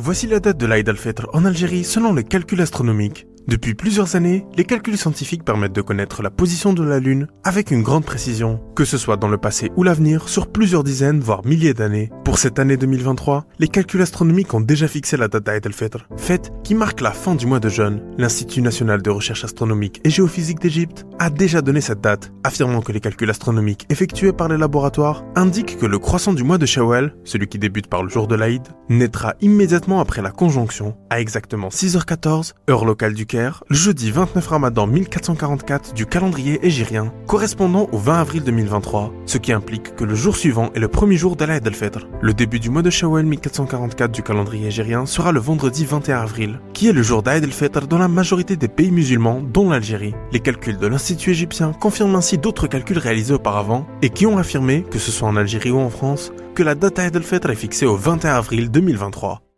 Voici la date de l'Aïd al-Fitr en Algérie selon les calculs astronomiques. Depuis plusieurs années, les calculs scientifiques permettent de connaître la position de la Lune avec une grande précision, que ce soit dans le passé ou l'avenir, sur plusieurs dizaines, voire milliers d'années. Pour cette année 2023, les calculs astronomiques ont déjà fixé la date d'Aïd al-Fitr, fête qui marque la fin du mois de jeûne. L'Institut national de recherche astronomique et géophysique d'Égypte a déjà donné cette date, affirmant que les calculs astronomiques effectués par les laboratoires indiquent que le croissant du mois de Shawwal, celui qui débute par le jour de l'Aïd, naîtra immédiatement après la conjonction, à exactement 6h14, heure locale du Caire le jeudi 29 Ramadan 1444 du calendrier égyrien, correspondant au 20 avril 2023, ce qui implique que le jour suivant est le premier jour de l'Aïd al-Fitr. Le début du mois de Shawwal 1444 du calendrier égyrien sera le vendredi 21 avril, qui est le jour d'Aïd al-Fitr dans la majorité des pays musulmans, dont l'Algérie. Les calculs de l'Institut égyptien confirment ainsi d'autres calculs réalisés auparavant et qui ont affirmé, que ce soit en Algérie ou en France, que la date d'Aïd al-Fitr est fixée au 21 avril 2023.